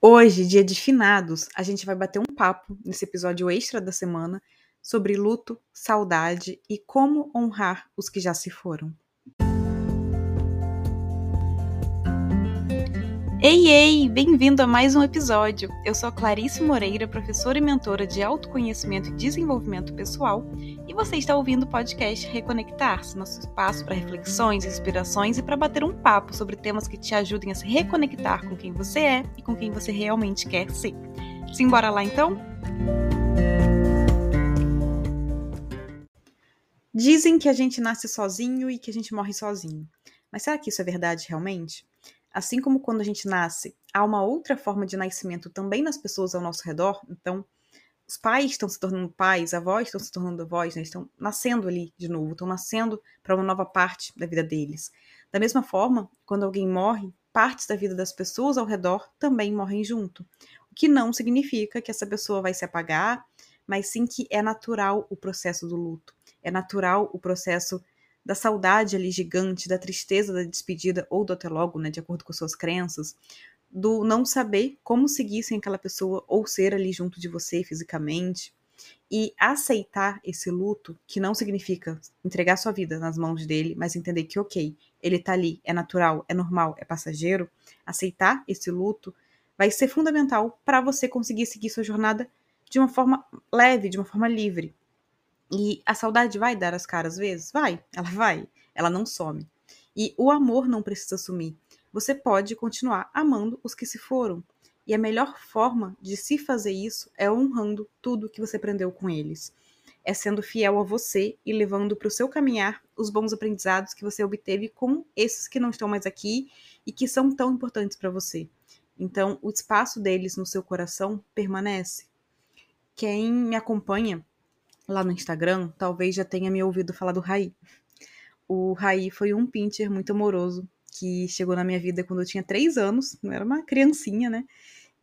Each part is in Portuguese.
Hoje, dia de finados, a gente vai bater um papo nesse episódio extra da semana sobre luto, saudade e como honrar os que já se foram. Ei, ei! Bem-vindo a mais um episódio. Eu sou Clarice Moreira, professora e mentora de autoconhecimento e desenvolvimento pessoal, e você está ouvindo o podcast Reconectar-se, nosso espaço para reflexões, inspirações e para bater um papo sobre temas que te ajudem a se reconectar com quem você é e com quem você realmente quer ser. Simbora lá então? Dizem que a gente nasce sozinho e que a gente morre sozinho. Mas será que isso é verdade realmente? Assim como quando a gente nasce, há uma outra forma de nascimento também nas pessoas ao nosso redor. Então, os pais estão se tornando pais, avós estão se tornando avós, né? estão nascendo ali de novo, estão nascendo para uma nova parte da vida deles. Da mesma forma, quando alguém morre, partes da vida das pessoas ao redor também morrem junto. O que não significa que essa pessoa vai se apagar, mas sim que é natural o processo do luto. É natural o processo da saudade ali gigante, da tristeza da despedida ou do até logo, né, de acordo com suas crenças, do não saber como seguir sem aquela pessoa ou ser ali junto de você fisicamente. E aceitar esse luto, que não significa entregar sua vida nas mãos dele, mas entender que, ok, ele tá ali, é natural, é normal, é passageiro, aceitar esse luto vai ser fundamental para você conseguir seguir sua jornada de uma forma leve, de uma forma livre. E a saudade vai dar as caras às vezes? Vai, ela vai, ela não some. E o amor não precisa sumir. Você pode continuar amando os que se foram. E a melhor forma de se fazer isso é honrando tudo que você aprendeu com eles. É sendo fiel a você e levando para o seu caminhar os bons aprendizados que você obteve com esses que não estão mais aqui e que são tão importantes para você. Então, o espaço deles no seu coração permanece. Quem me acompanha lá no Instagram, talvez já tenha me ouvido falar do Raí. O Raí foi um pincher muito amoroso que chegou na minha vida quando eu tinha três anos, não era uma criancinha, né?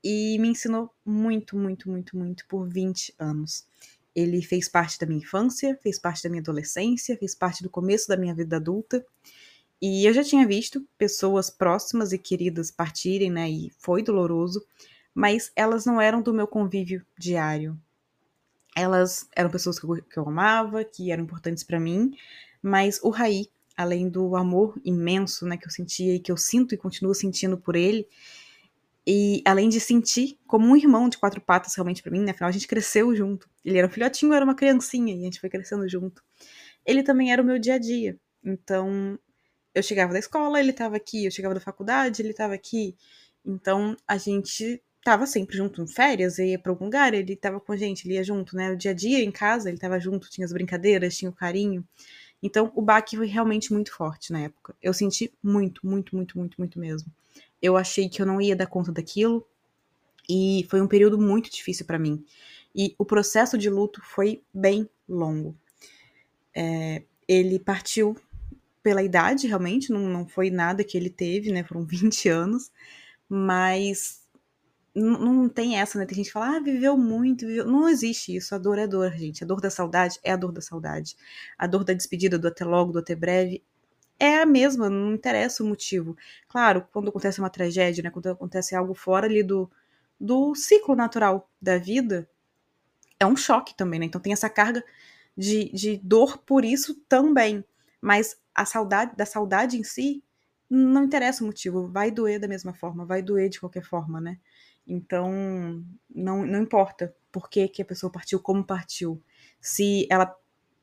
E me ensinou muito, muito, muito, muito por 20 anos. Ele fez parte da minha infância, fez parte da minha adolescência, fez parte do começo da minha vida adulta. E eu já tinha visto pessoas próximas e queridas partirem, né? E foi doloroso, mas elas não eram do meu convívio diário elas eram pessoas que eu, que eu amava, que eram importantes para mim, mas o Raí, além do amor imenso, né, que eu sentia e que eu sinto e continuo sentindo por ele, e além de sentir como um irmão de quatro patas realmente para mim, né, afinal a gente cresceu junto. Ele era um filhotinho, eu era uma criancinha e a gente foi crescendo junto. Ele também era o meu dia a dia. Então, eu chegava da escola, ele estava aqui, eu chegava da faculdade, ele estava aqui. Então, a gente tava sempre junto em férias, ia pra algum lugar, ele tava com a gente, ele ia junto, né? O dia a dia em casa, ele tava junto, tinha as brincadeiras, tinha o carinho. Então, o baque foi realmente muito forte na época. Eu senti muito, muito, muito, muito, muito mesmo. Eu achei que eu não ia dar conta daquilo e foi um período muito difícil para mim. E o processo de luto foi bem longo. É, ele partiu pela idade, realmente, não, não foi nada que ele teve, né? Foram 20 anos, mas não, tem essa, né? Tem gente que fala, ah, viveu muito, viveu. Não existe isso. A dor é dor, gente. A dor da saudade é a dor da saudade. A dor da despedida, do até logo, do até breve, é a mesma, não interessa o motivo. Claro, quando acontece uma tragédia, né? Quando acontece algo fora ali do, do ciclo natural da vida, é um choque também, né? Então tem essa carga de, de dor por isso também. Mas a saudade, da saudade em si, não interessa o motivo. Vai doer da mesma forma, vai doer de qualquer forma, né? Então, não, não importa por que, que a pessoa partiu, como partiu. Se ela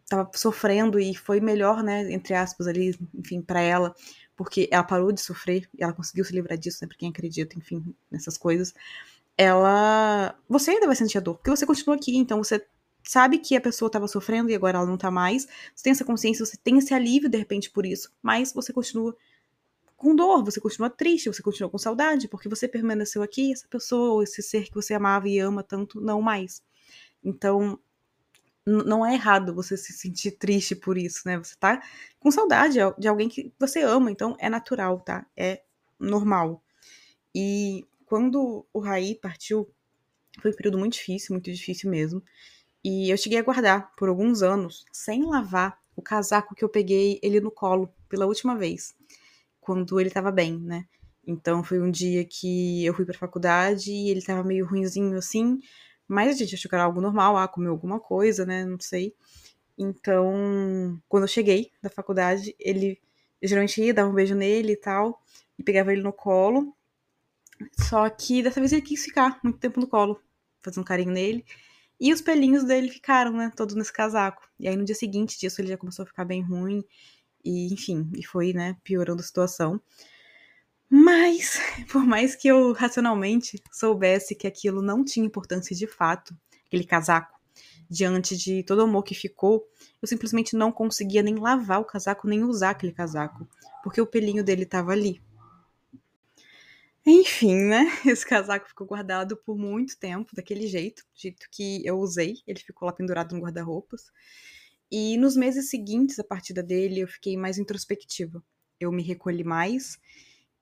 estava sofrendo e foi melhor, né, entre aspas, ali, enfim, para ela, porque ela parou de sofrer e ela conseguiu se livrar disso, né, pra quem acredita, enfim, nessas coisas. Ela. Você ainda vai sentir a dor, porque você continua aqui, então você sabe que a pessoa estava sofrendo e agora ela não tá mais. Você tem essa consciência, você tem esse alívio de repente por isso, mas você continua com dor, você continua triste, você continua com saudade, porque você permaneceu aqui, essa pessoa, ou esse ser que você amava e ama tanto, não mais. Então, não é errado você se sentir triste por isso, né? Você tá com saudade de alguém que você ama, então é natural, tá? É normal. E quando o Raí partiu, foi um período muito difícil, muito difícil mesmo. E eu cheguei a guardar por alguns anos, sem lavar, o casaco que eu peguei ele no colo pela última vez quando ele estava bem, né? Então foi um dia que eu fui pra faculdade e ele tava meio ruinzinho assim, mas a gente achou que era algo normal, ah, comeu alguma coisa, né? Não sei. Então, quando eu cheguei da faculdade, ele eu geralmente ia, dava um beijo nele e tal, e pegava ele no colo. Só que dessa vez ele quis ficar muito tempo no colo, fazer um carinho nele. E os pelinhos dele ficaram, né, todos nesse casaco. E aí no dia seguinte disso ele já começou a ficar bem ruim. E, enfim, e foi, né, piorando a situação. Mas, por mais que eu racionalmente soubesse que aquilo não tinha importância de fato, aquele casaco, diante de todo o amor que ficou, eu simplesmente não conseguia nem lavar o casaco, nem usar aquele casaco, porque o pelinho dele estava ali. Enfim, né? Esse casaco ficou guardado por muito tempo, daquele jeito, do jeito que eu usei. Ele ficou lá pendurado no guarda-roupas. E nos meses seguintes à partida dele, eu fiquei mais introspectiva. Eu me recolhi mais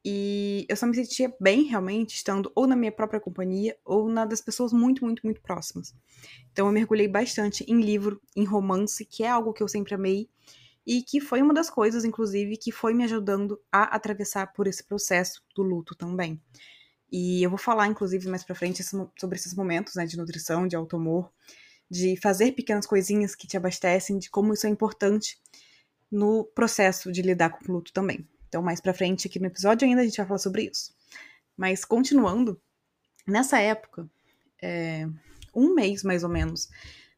e eu só me sentia bem realmente estando ou na minha própria companhia ou na das pessoas muito, muito, muito próximas. Então eu mergulhei bastante em livro, em romance, que é algo que eu sempre amei e que foi uma das coisas, inclusive, que foi me ajudando a atravessar por esse processo do luto também. E eu vou falar, inclusive, mais pra frente sobre esses momentos né, de nutrição, de auto-amor, de fazer pequenas coisinhas que te abastecem, de como isso é importante no processo de lidar com o luto também. Então, mais pra frente aqui no episódio ainda a gente vai falar sobre isso. Mas, continuando, nessa época, é, um mês mais ou menos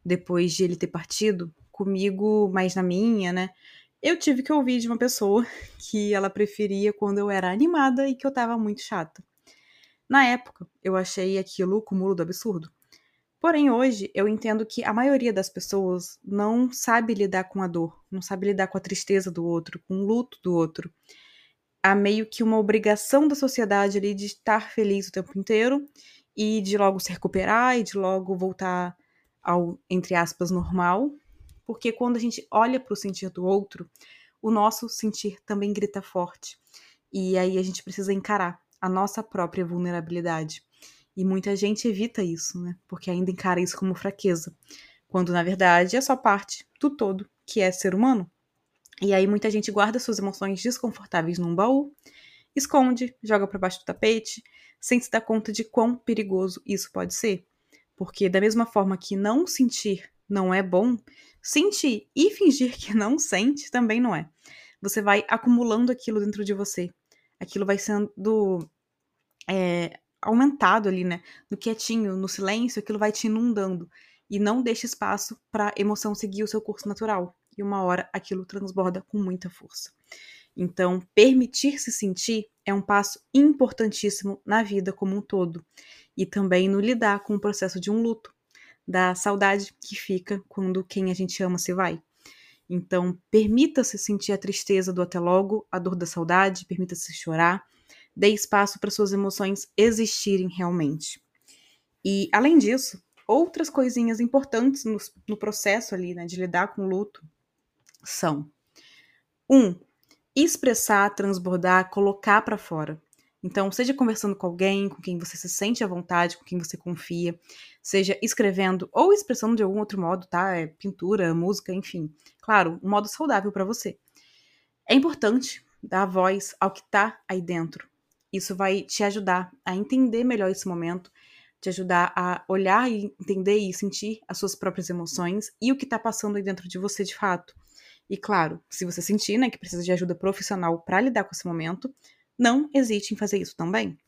depois de ele ter partido, comigo mais na minha, né? Eu tive que ouvir de uma pessoa que ela preferia quando eu era animada e que eu tava muito chata. Na época, eu achei aquilo o cúmulo do absurdo. Porém, hoje, eu entendo que a maioria das pessoas não sabe lidar com a dor, não sabe lidar com a tristeza do outro, com o luto do outro. Há meio que uma obrigação da sociedade ali de estar feliz o tempo inteiro e de logo se recuperar e de logo voltar ao, entre aspas, normal, porque quando a gente olha para o sentir do outro, o nosso sentir também grita forte. E aí a gente precisa encarar a nossa própria vulnerabilidade. E muita gente evita isso, né? Porque ainda encara isso como fraqueza, quando na verdade é só parte do todo que é ser humano. E aí muita gente guarda suas emoções desconfortáveis num baú, esconde, joga para baixo do tapete, sem se dar conta de quão perigoso isso pode ser. Porque da mesma forma que não sentir não é bom, sentir e fingir que não sente também não é. Você vai acumulando aquilo dentro de você. Aquilo vai sendo é, aumentado ali, né? No quietinho, no silêncio, aquilo vai te inundando. E não deixa espaço para emoção seguir o seu curso natural. E uma hora aquilo transborda com muita força. Então, permitir-se sentir é um passo importantíssimo na vida como um todo. E também no lidar com o processo de um luto da saudade que fica quando quem a gente ama se vai. Então, permita-se sentir a tristeza do até logo, a dor da saudade, permita-se chorar, dê espaço para suas emoções existirem realmente. E, além disso, outras coisinhas importantes no, no processo ali, né, de lidar com o luto, são: um, expressar, transbordar, colocar para fora. Então, seja conversando com alguém com quem você se sente à vontade, com quem você confia, seja escrevendo ou expressando de algum outro modo, tá? É pintura, música, enfim. Claro, um modo saudável para você. É importante dar voz ao que tá aí dentro. Isso vai te ajudar a entender melhor esse momento, te ajudar a olhar e entender e sentir as suas próprias emoções e o que tá passando aí dentro de você de fato. E claro, se você sentir, né, que precisa de ajuda profissional para lidar com esse momento, não hesite em fazer isso também.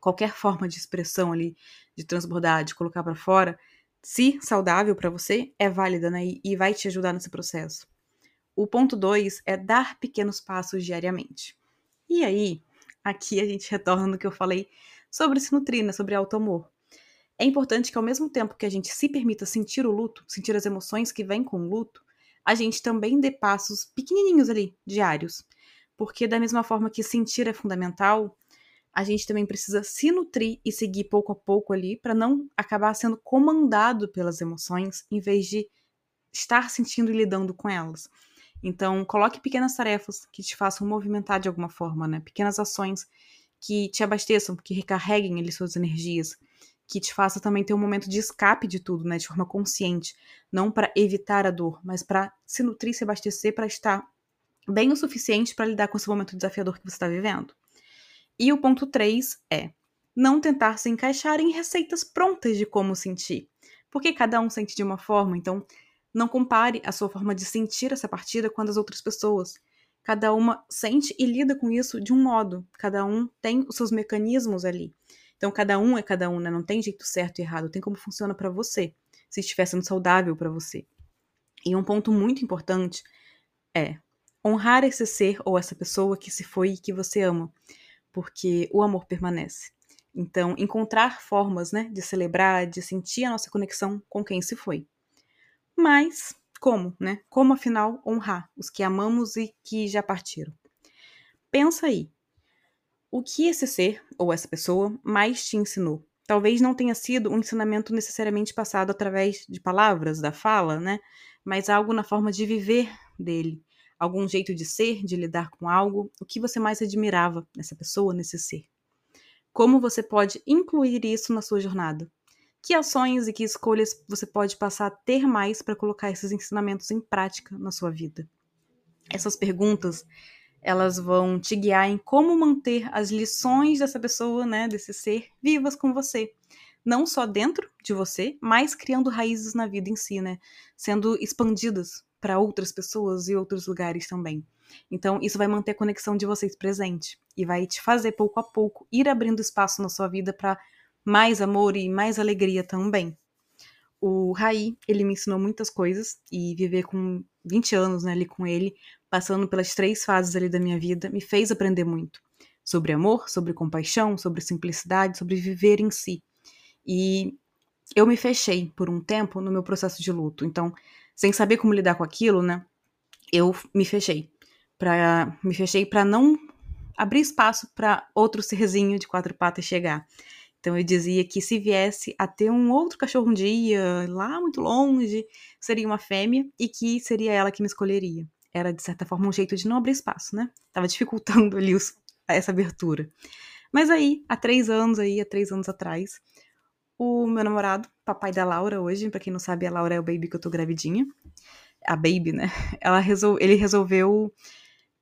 Qualquer forma de expressão ali, de transbordar, de colocar para fora, se saudável para você, é válida né? e vai te ajudar nesse processo. O ponto 2 é dar pequenos passos diariamente. E aí, aqui a gente retorna no que eu falei sobre se nutrir, né? sobre auto-amor. É importante que ao mesmo tempo que a gente se permita sentir o luto, sentir as emoções que vêm com o luto, a gente também dê passos pequenininhos ali, diários, porque, da mesma forma que sentir é fundamental, a gente também precisa se nutrir e seguir pouco a pouco ali para não acabar sendo comandado pelas emoções em vez de estar sentindo e lidando com elas. Então, coloque pequenas tarefas que te façam movimentar de alguma forma, né? Pequenas ações que te abasteçam, que recarreguem ali suas energias, que te faça também ter um momento de escape de tudo, né? De forma consciente, não para evitar a dor, mas para se nutrir, se abastecer, para estar bem o suficiente para lidar com esse momento desafiador que você está vivendo. E o ponto 3 é não tentar se encaixar em receitas prontas de como sentir, porque cada um sente de uma forma, então não compare a sua forma de sentir essa partida com a das outras pessoas. Cada uma sente e lida com isso de um modo, cada um tem os seus mecanismos ali. Então cada um é cada um, né? Não tem jeito certo e errado, tem como funciona para você, se estiver sendo saudável para você. E um ponto muito importante é honrar esse ser ou essa pessoa que se foi e que você ama, porque o amor permanece. Então, encontrar formas, né, de celebrar, de sentir a nossa conexão com quem se foi. Mas como, né? Como afinal honrar os que amamos e que já partiram? Pensa aí. O que esse ser ou essa pessoa mais te ensinou? Talvez não tenha sido um ensinamento necessariamente passado através de palavras, da fala, né? Mas algo na forma de viver dele, algum jeito de ser, de lidar com algo, o que você mais admirava nessa pessoa, nesse ser. Como você pode incluir isso na sua jornada? Que ações e que escolhas você pode passar a ter mais para colocar esses ensinamentos em prática na sua vida? Essas perguntas, elas vão te guiar em como manter as lições dessa pessoa, né, desse ser, vivas com você. Não só dentro de você, mas criando raízes na vida em si, né? Sendo expandidas para outras pessoas e outros lugares também. Então, isso vai manter a conexão de vocês presente e vai te fazer pouco a pouco ir abrindo espaço na sua vida para mais amor e mais alegria também. O Rai, ele me ensinou muitas coisas e viver com 20 anos né, ali com ele, passando pelas três fases ali da minha vida, me fez aprender muito sobre amor, sobre compaixão, sobre simplicidade, sobre viver em si. E eu me fechei por um tempo no meu processo de luto. Então, sem saber como lidar com aquilo, né? Eu me fechei para me fechei para não abrir espaço para outro serzinho de quatro patas chegar. Então eu dizia que se viesse a ter um outro cachorro um dia, lá muito longe, seria uma fêmea e que seria ela que me escolheria. Era, de certa forma, um jeito de não abrir espaço, né? Tava dificultando ali os, essa abertura. Mas aí, há três anos aí, há três anos atrás, o meu namorado, papai da Laura hoje, para quem não sabe, a Laura é o baby que eu tô gravidinha. A baby, né? Ela resol... Ele resolveu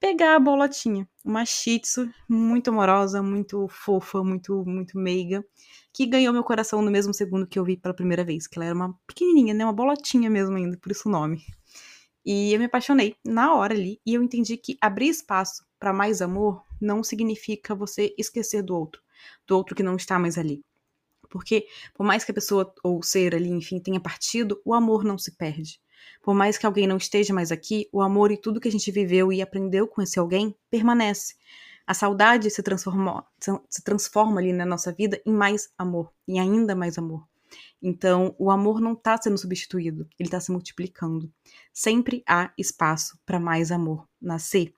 pegar a bolotinha, uma shih tzu muito amorosa, muito fofa, muito muito meiga, que ganhou meu coração no mesmo segundo que eu vi pela primeira vez, que ela era uma pequenininha, né, uma bolotinha mesmo ainda, por isso o nome. E eu me apaixonei na hora ali e eu entendi que abrir espaço para mais amor não significa você esquecer do outro, do outro que não está mais ali. Porque por mais que a pessoa ou ser ali, enfim, tenha partido, o amor não se perde. Por mais que alguém não esteja mais aqui, o amor e tudo que a gente viveu e aprendeu com esse alguém permanece. A saudade se, se transforma ali na nossa vida em mais amor, em ainda mais amor. Então, o amor não está sendo substituído, ele está se multiplicando. Sempre há espaço para mais amor nascer.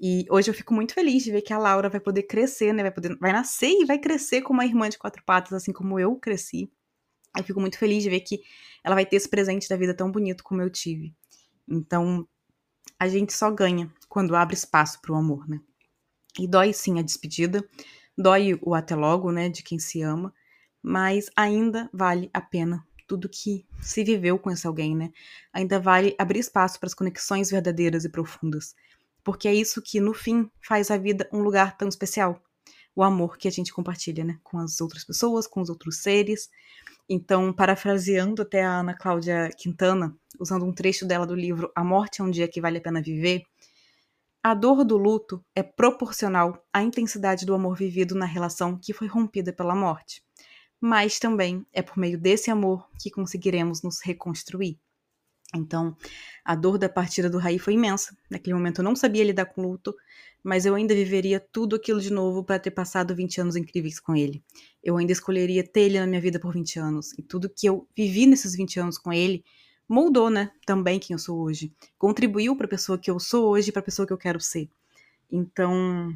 E hoje eu fico muito feliz de ver que a Laura vai poder crescer, né? Vai, poder, vai nascer e vai crescer como uma irmã de quatro patas, assim como eu cresci. Eu fico muito feliz de ver que ela vai ter esse presente da vida tão bonito como eu tive. Então, a gente só ganha quando abre espaço para o amor, né? E dói sim a despedida, dói o até logo, né, de quem se ama, mas ainda vale a pena tudo que se viveu com esse alguém, né? Ainda vale abrir espaço para as conexões verdadeiras e profundas, porque é isso que no fim faz a vida um lugar tão especial. O amor que a gente compartilha, né, com as outras pessoas, com os outros seres. Então, parafraseando até a Ana Cláudia Quintana, usando um trecho dela do livro A Morte é um Dia que Vale a Pena Viver, a dor do luto é proporcional à intensidade do amor vivido na relação que foi rompida pela morte. Mas também é por meio desse amor que conseguiremos nos reconstruir. Então, a dor da partida do Raí foi imensa. Naquele momento eu não sabia lidar com luto, mas eu ainda viveria tudo aquilo de novo para ter passado 20 anos incríveis com ele. Eu ainda escolheria ter ele na minha vida por 20 anos. E tudo que eu vivi nesses 20 anos com ele moldou, né, também quem eu sou hoje. Contribuiu para a pessoa que eu sou hoje, para a pessoa que eu quero ser. Então,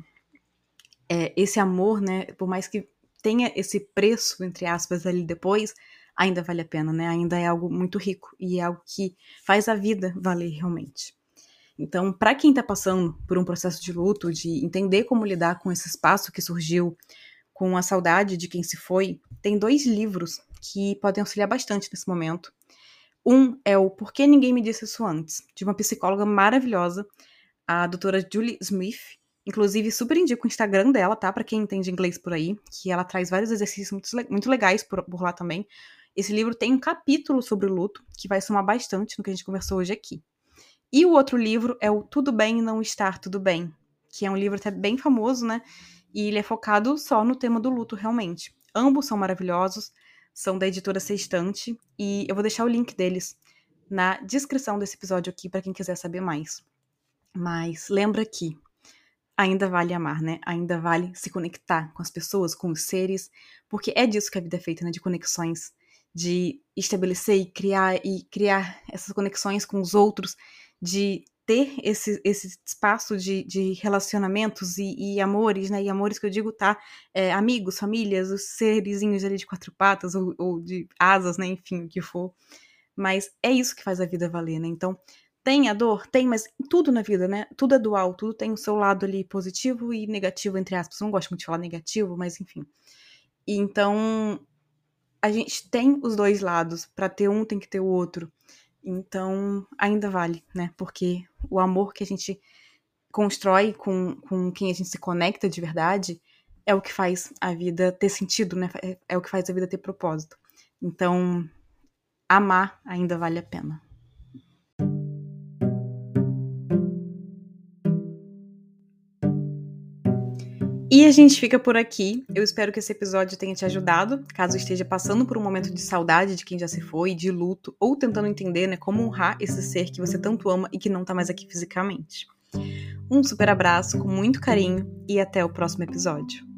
é, esse amor, né, por mais que tenha esse preço, entre aspas, ali depois, ainda vale a pena, né? Ainda é algo muito rico e é algo que faz a vida valer realmente. Então, para quem está passando por um processo de luto, de entender como lidar com esse espaço que surgiu, com a saudade de quem se foi, tem dois livros que podem auxiliar bastante nesse momento. Um é o Por que Ninguém Me Disse Isso Antes, de uma psicóloga maravilhosa, a doutora Julie Smith, Inclusive, super indico o Instagram dela, tá? Para quem entende inglês por aí, que ela traz vários exercícios muito, legais por, por lá também. Esse livro tem um capítulo sobre o luto, que vai somar bastante no que a gente conversou hoje aqui. E o outro livro é o Tudo Bem Não Estar Tudo Bem, que é um livro até bem famoso, né? E ele é focado só no tema do luto, realmente. Ambos são maravilhosos, são da editora Sextante, e eu vou deixar o link deles na descrição desse episódio aqui para quem quiser saber mais. Mas lembra que ainda vale amar, né? Ainda vale se conectar com as pessoas, com os seres, porque é disso que a vida é feita, né? De conexões, de estabelecer e criar e criar essas conexões com os outros, de ter esse, esse espaço de, de relacionamentos e, e, amores, né? E amores que eu digo, tá? É, amigos, famílias, os serizinhos ali de quatro patas ou, ou de asas, né? Enfim, o que for. Mas é isso que faz a vida valer, né? Então, tem a dor? Tem, mas tudo na vida, né? Tudo é dual, tudo tem o seu lado ali positivo e negativo, entre aspas. Não gosto muito de falar negativo, mas enfim. E então, a gente tem os dois lados. Para ter um, tem que ter o outro. Então, ainda vale, né? Porque o amor que a gente constrói com, com quem a gente se conecta de verdade é o que faz a vida ter sentido, né? É, é o que faz a vida ter propósito. Então, amar ainda vale a pena. E a gente fica por aqui. Eu espero que esse episódio tenha te ajudado, caso esteja passando por um momento de saudade de quem já se foi, de luto, ou tentando entender né, como honrar esse ser que você tanto ama e que não tá mais aqui fisicamente. Um super abraço, com muito carinho, e até o próximo episódio.